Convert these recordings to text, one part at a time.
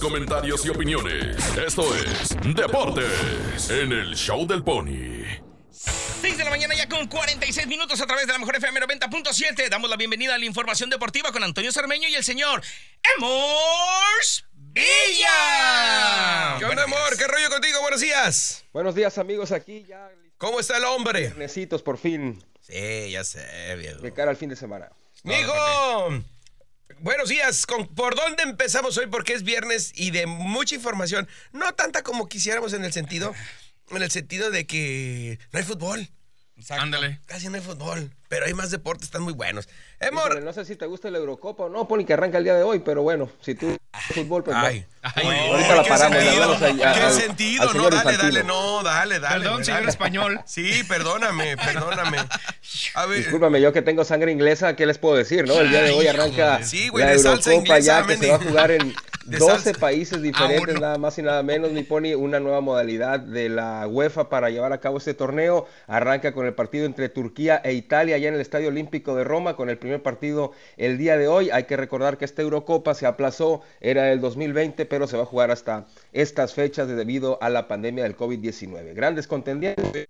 comentarios y opiniones. Esto es Deportes en el Show del Pony. 6 de la mañana ya con 46 minutos a través de la mejor FM 90.7. Damos la bienvenida a la información deportiva con Antonio Cermeño y el señor Emors Villa. ¿Qué onda, amor? ¿Qué rollo contigo? Buenos días. Buenos días, amigos, aquí ya. ¿Cómo está el hombre? Necesitos por fin. Sí, ya sé, viejo. De cara al fin de semana. Mijo, buenos días. ¿Con, ¿Por dónde empezamos hoy? Porque es viernes y de mucha información. No tanta como quisiéramos en el sentido, en el sentido de que no hay fútbol. Ándale. Casi no hay fútbol, pero hay más deportes, están muy buenos. Híjole, Amor, no sé si te gusta la Eurocopa o no, Pony, que arranca el día de hoy, pero bueno, si tú fútbol, pues Ay. no. Ay, ahorita la ¿qué paramos, le sentido? hablamos ahí a- ¿Qué al- sentido? al no, dale, Infantino. dale, no, dale, dale. Perdón, señor español. Sí, perdóname, perdóname. A ver, Discúlpame, yo que tengo sangre inglesa, ¿qué les puedo decir, no? El día de hoy arranca Sí, güey, la Eurocopa inglesa, ya, que se va a jugar en De 12 salsa. países diferentes, uno. nada más y nada menos, mi Pony, una nueva modalidad de la UEFA para llevar a cabo este torneo. Arranca con el partido entre Turquía e Italia allá en el Estadio Olímpico de Roma, con el primer partido el día de hoy. Hay que recordar que esta Eurocopa se aplazó, era el 2020, pero se va a jugar hasta estas fechas debido a la pandemia del COVID-19. Grandes contendientes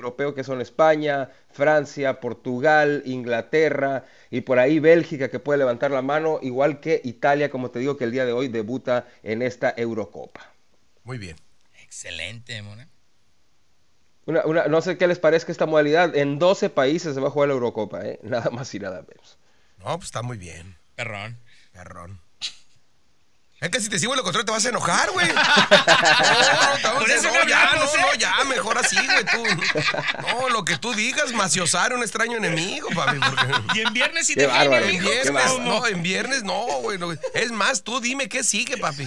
europeo que son España, Francia, Portugal, Inglaterra y por ahí Bélgica que puede levantar la mano, igual que Italia, como te digo, que el día de hoy debuta en esta Eurocopa. muy bien. Excelente, mona. Una- una- no sé qué les parezca esta modalidad, en 12 países se va a jugar la Eurocopa, ¿eh? nada más y nada menos. No, pues está muy bien. Perrón. Perrón. Es que si te sigo el control te vas a enojar, güey. No, no, ya, no, ¿eh? no, ya, mejor así, güey, tú. No, lo que tú digas, maciosar a un extraño enemigo, papi, porque... Y en viernes sí Qué te bárbaro. En viernes, no, en viernes no, güey. no. Es más, tú dime qué sigue, papi.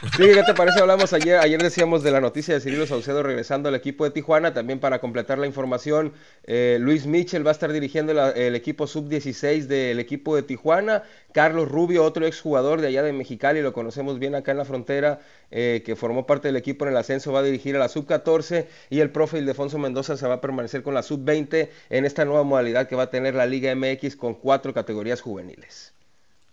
Sí, ¿qué te parece? Hablamos ayer, ayer decíamos de la noticia de Cirilo Saucedo regresando al equipo de Tijuana, también para completar la información, eh, Luis Mitchell va a estar dirigiendo el equipo sub-16 del equipo de Tijuana, Carlos Rubio, otro exjugador de allá de Mexicali, lo conocemos bien acá en la frontera, eh, que formó parte del equipo en el ascenso, va a dirigir a la sub-14 y el profe Ildefonso Mendoza se va a permanecer con la sub-20 en esta nueva modalidad que va a tener la Liga MX con cuatro categorías juveniles.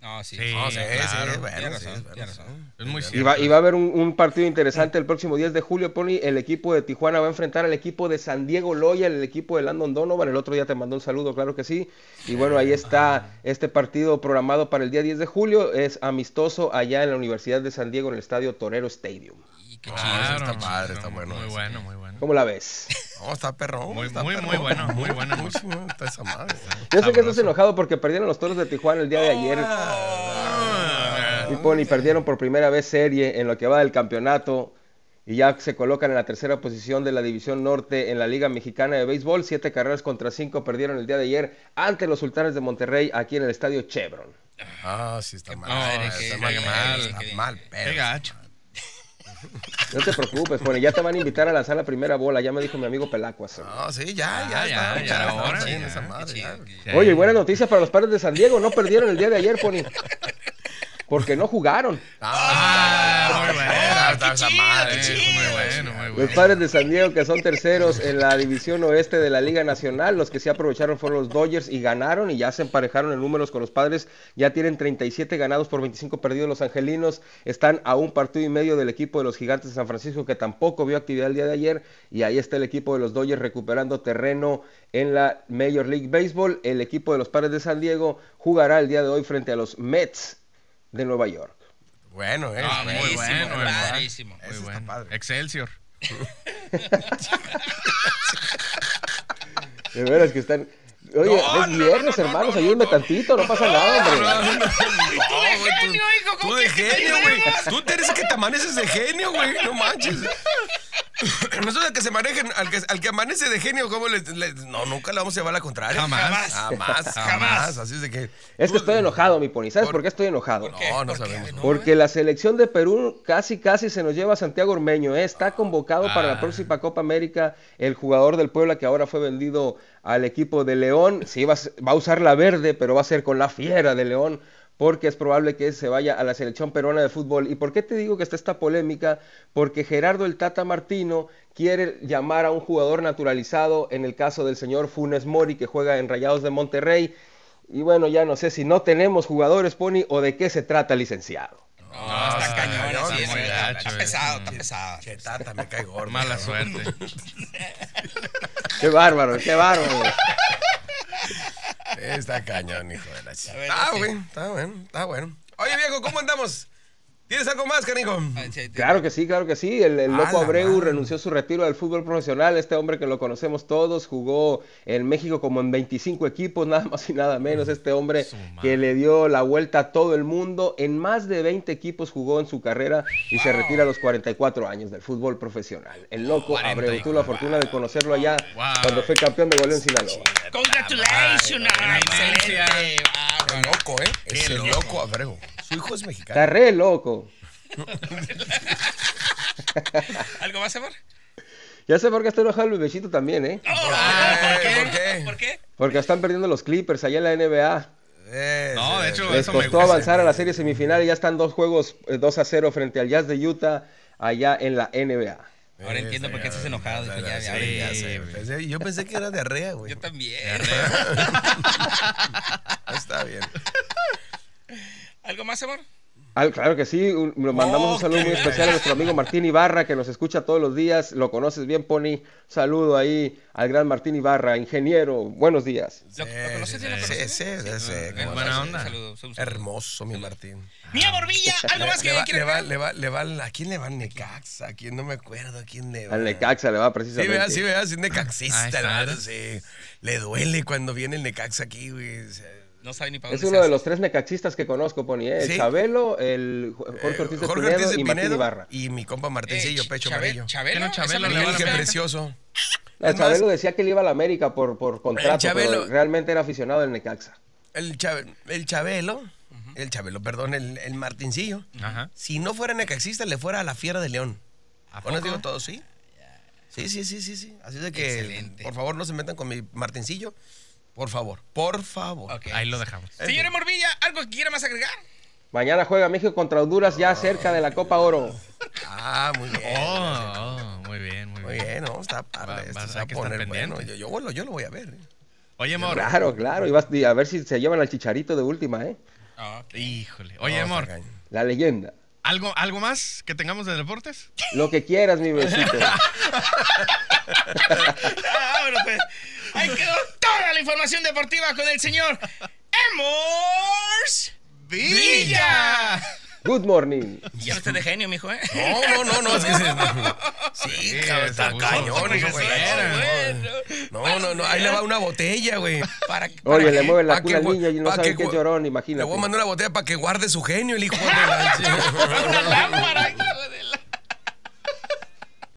No, sí. Sí, no, sí, claro. sí, bueno, Tiene sí, razón, bueno, tiene sí. razón. Es muy Y va, y va a haber un, un partido interesante el próximo 10 de julio, Pony. El equipo de Tijuana va a enfrentar al equipo de San Diego Loyal, el equipo de Landon Donovan. El otro día te mandó un saludo, claro que sí. Y bueno, ahí está este partido programado para el día 10 de julio. Es amistoso allá en la Universidad de San Diego, en el estadio Torero Stadium. Y qué Ah, chido. está padre, está bueno Muy bueno, muy bueno. ¿Cómo la ves? No, está perrón. Muy, está muy, perrón. muy bueno, muy bueno. Está esa madre. Yo sé que estás enojado porque perdieron los toros de Tijuana el día de ayer. Ah, Y Pony perdieron por primera vez serie en lo que va del campeonato y ya se colocan en la tercera posición de la División Norte en la Liga Mexicana de Béisbol. Siete carreras contra cinco perdieron el día de ayer ante los Sultanes de Monterrey aquí en el Estadio Chevron. Ah, sí, está mal. está qué- mal, qué mal, está qué- mal, Qué pero. gacho. No te preocupes, Pony, ya te van a invitar a lanzar la primera bola, ya me dijo mi amigo Pelacuas. No, sí, ya, ya, Ah, ya, ya, ya, Oye, y buena noticia para los padres de San Diego, no perdieron el día de ayer, Pony. Porque no jugaron. Ah, esa madre, muy bueno, Los padres de San Diego, que son terceros en la división oeste de la Liga Nacional, los que sí aprovecharon fueron los Dodgers y ganaron y ya se emparejaron en números con los padres. Ya tienen 37 ganados por 25 perdidos. Los angelinos están a un partido y medio del equipo de los Gigantes de San Francisco, que tampoco vio actividad el día de ayer. Y ahí está el equipo de los Dodgers recuperando terreno en la Major League Baseball. El equipo de los padres de San Diego jugará el día de hoy frente a los Mets de Nueva York. Bueno, eh. Ah, muy buenísimo, bueno, verdad. padrísimo. Ese Muy está bueno. padre. Excelsior. De veras que están. Oye, No, es no, no, viernes, no, no, hermanos, no, ayúdenme no. tantito, no pasa nada, hombre. No, güey, tú- genio, hijo, ¿cómo Tú de quieres que te genio, güey. Tú te eres el que te amaneces de genio, güey. No manches. Nosotros al que se manejen, al que, al que amanece de genio, ¿cómo le, le- No, nunca le vamos a llevar la contraria. Jamás. Jamás. Jamás. Así es de que. Es que estoy enojado, mi pony. ¿Sabes Por- por qué estoy enojado? No, no ¿Por sabemos. No. Porque la selección de Perú casi casi se nos lleva a Santiago Ormeño. ¿eh? Está convocado para Ah. la próxima Copa América el jugador del Puebla que ahora fue vendido al equipo de León. Sí, va a, va a usar la verde, pero va a ser con la fiera de León. Porque es probable que se vaya a la selección peruana de fútbol. ¿Y por qué te digo que está esta polémica? Porque Gerardo el Tata Martino quiere llamar a un jugador naturalizado, en el caso del señor Funes Mori, que juega en Rayados de Monterrey. Y bueno, ya no sé si no tenemos jugadores, Pony, o de qué se trata, licenciado. No, está está cañón, cañón, así, muy está- gacho, está eh. pesado, está pesado. Chetata, me cae gordo. Mala cabrón. suerte. Qué bárbaro, qué bárbaro. Está cañón, hijo de la chica. Está sí. bueno, está bueno, está bueno. Oye, viejo, ¿cómo andamos? ¿Tienes algo más, canijo? Sí. Claro que sí, claro que sí. El, loco Abreu madre. renunció a su retiro del fútbol profesional. Este hombre que lo conocemos todos jugó en México como en 25 equipos, nada más y nada menos. Este hombre que le dio la vuelta a todo el mundo. En más de 20 equipos jugó en su carrera y se retira a los 44 años del fútbol profesional. El loco Abreu. Tuve la fortuna de conocerlo allá Wow. cuando fue campeón de goleo en Sinaloa. Congratulations. Excelente. Ah, loco, ¿eh? Es el loco. loco Abreu. Su hijo es Está mexicano. re loco. ¿Algo más, amor? Ya sé por qué está enojado el bebecito también, ¿eh? Ah, ¿por qué? ¿Por qué? ¿Por qué? Porque están perdiendo los Clippers allá en la NBA. No, de hecho, Les eso me costó gusta. avanzar a la serie semifinal y ya están dos juegos eh, 2 a 0 frente al Jazz de Utah allá en la NBA. Ahora entiendo por qué estás enojado. Dijo, ya, ya, Sí, ya. ya sé, pensé- yo pensé que era diarrea, güey. Yo también. Está bien. ¿Algo más, amor? Ah, claro que sí, un- mandamos un saludo muy especial a nuestro amigo Martín Ibarra que nos escucha todos los días. Lo conoces bien, Pony. Saludo ahí al gran Martín Ibarra, ingeniero. Buenos días. ¿Lo, lo conoces? ¿Sí, lo Sí, conoces? sí, sí, sí, Es cómo buena no. onda. Saludo, saludo. Hermoso, mi Martín. Mía Borbilla, ¿algo más que le, va, le, va, le, va, le ¿A quién le va el Necaxa? ¿A quién no me acuerdo? ¿A quién le va? Al Necaxa le va Sí, precisamente. vea, sí, vea, sí, es Ahí necaxista, sí. Le duele cuando viene el Necaxa aquí, güey. o sea, No sabe ni para Es dónde uno se de los tres necaxistas que conozco, Pony. ¿eh? Sí. Chabelo, el Jorge Ortiz de Jorge Pinedo Ortiz de y Martín Pinedo Ibarra. y mi compa Eh, Martincillo, Ch- pecho Chabe- amarillo. Chabelo, ¿Qué no, Chabelo ¿esa le no va a Miguel, precioso. El Es más, Chabelo decía que le iba a la América por, por contrato, Chabelo- pero realmente era aficionado del Necaxa. El, Chabe- el Chabelo, el Chabelo, perdón, el, el Martincillo, Ajá. si no fuera necaxista, le fuera a la Fiera de León. ¿A Bueno, poco? digo todo, ¿sí? Sí, sí, sí, sí, sí. Así de que, Excelente. por favor, no se metan con mi Martincillo. Por favor, por favor. Ahí lo dejamos. Señora Morbilla, ¿algo que quiera más agregar? Mañana juega México contra Honduras ya cerca de la Copa Oro. Ah, muy bien. Oh, oh, muy bien, muy Muy bien. bien, no, está padre. Va- esto va- se va hay a que estar poner pendiente. bueno. Yo, yo, bueno, yo lo voy a ver. ¿eh? Oye, amor. Claro, claro. Y, vas- a ver si se llevan al chicharito de última, ¿eh? Híjole. Oye, amor. La leyenda. ¿algo, ¿algo más que tengamos de deportes? Lo que quieras, mi besito. información deportiva con el señor Emors Villa. Good morning. Ya usted de genio, mijo, ¿eh? No, no, no, no, es que se... Sí, Sí, cabrón, está cañón, hijo, puso güey. bueno. No, no, no, ahí le va una botella, güey. Para, Oye, para le que- mueven la cuna al que niño y no que es gu- llorón, Le imagínate. voy a mandar una botella para que guarde su genio, el hijo de la... Una